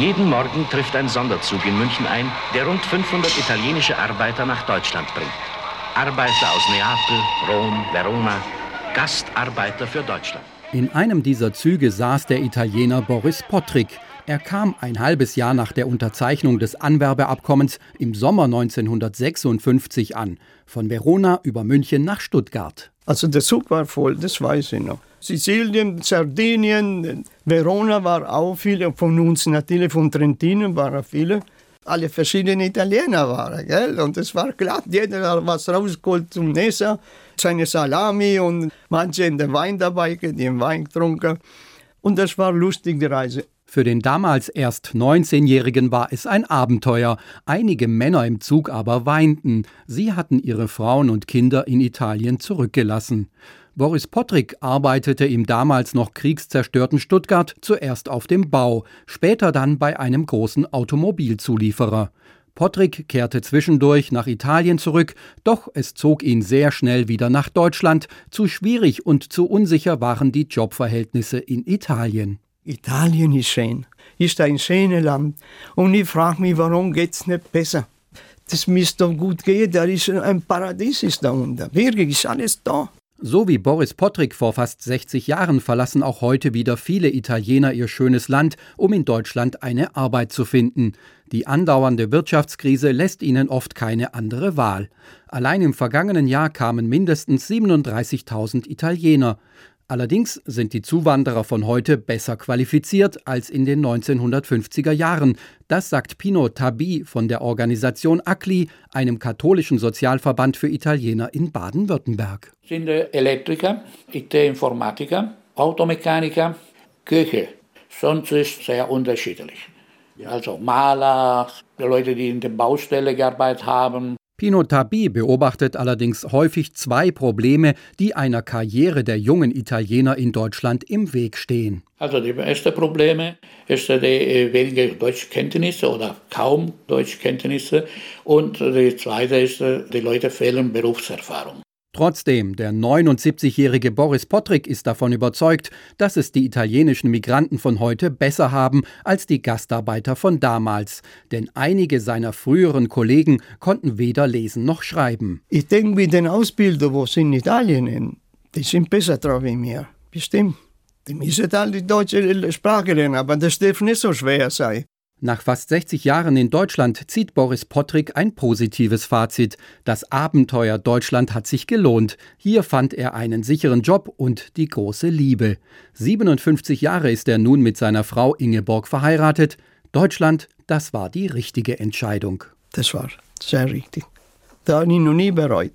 Jeden Morgen trifft ein Sonderzug in München ein, der rund 500 italienische Arbeiter nach Deutschland bringt. Arbeiter aus Neapel, Rom, Verona, Gastarbeiter für Deutschland. In einem dieser Züge saß der Italiener Boris Pottrick. Er kam ein halbes Jahr nach der Unterzeichnung des Anwerbeabkommens im Sommer 1956 an, von Verona über München nach Stuttgart. Also der Zug war voll, das weiß ich noch. Sizilien, Sardinien, Verona war auch viele von uns, natürlich von Trentino waren viele. Alle verschiedene Italiener waren, gell? Und es war klar, jeder hat was rausgeholt zum Nessa, seine Salami und manche in den Wein dabei, den Wein getrunken. Und das war lustig, die Reise. Für den damals erst 19-Jährigen war es ein Abenteuer. Einige Männer im Zug aber weinten. Sie hatten ihre Frauen und Kinder in Italien zurückgelassen. Boris Pottrick arbeitete im damals noch kriegszerstörten Stuttgart zuerst auf dem Bau, später dann bei einem großen Automobilzulieferer. Pottrick kehrte zwischendurch nach Italien zurück, doch es zog ihn sehr schnell wieder nach Deutschland. Zu schwierig und zu unsicher waren die Jobverhältnisse in Italien. Italien ist schön, ist ein schönes Land. Und ich frage mich, warum geht es nicht besser? Das müsste doch gut gehen, da ist ein Paradies da unten. Wirklich ist alles da. So wie Boris Pottrick vor fast 60 Jahren verlassen auch heute wieder viele Italiener ihr schönes Land, um in Deutschland eine Arbeit zu finden. Die andauernde Wirtschaftskrise lässt ihnen oft keine andere Wahl. Allein im vergangenen Jahr kamen mindestens 37.000 Italiener. Allerdings sind die Zuwanderer von heute besser qualifiziert als in den 1950er Jahren. Das sagt Pino Tabi von der Organisation ACLI, einem katholischen Sozialverband für Italiener in Baden-Württemberg. Sind Elektriker, IT-Informatiker, Automechaniker, Küche. Sonst ist es sehr unterschiedlich. Also Maler, Leute, die in der Baustelle gearbeitet haben, Pino Tabi beobachtet allerdings häufig zwei Probleme, die einer Karriere der jungen Italiener in Deutschland im Weg stehen. Also die erste Probleme ist die äh, wenige Deutschkenntnisse oder kaum Deutschkenntnisse und die zweite ist, äh, die Leute fehlen Berufserfahrung. Trotzdem, der 79-jährige Boris Pottrick ist davon überzeugt, dass es die italienischen Migranten von heute besser haben als die Gastarbeiter von damals. Denn einige seiner früheren Kollegen konnten weder lesen noch schreiben. Ich denke, mit den Ausbildern, die in Italien die sind besser drauf wie mir. Bestimmt. Die müssen alle die deutsche Sprache lernen, aber das darf nicht so schwer sein. Nach fast 60 Jahren in Deutschland zieht Boris Pottrick ein positives Fazit. Das Abenteuer Deutschland hat sich gelohnt. Hier fand er einen sicheren Job und die große Liebe. 57 Jahre ist er nun mit seiner Frau Ingeborg verheiratet. Deutschland, das war die richtige Entscheidung. Das war sehr richtig. Da habe ich noch nie bereut.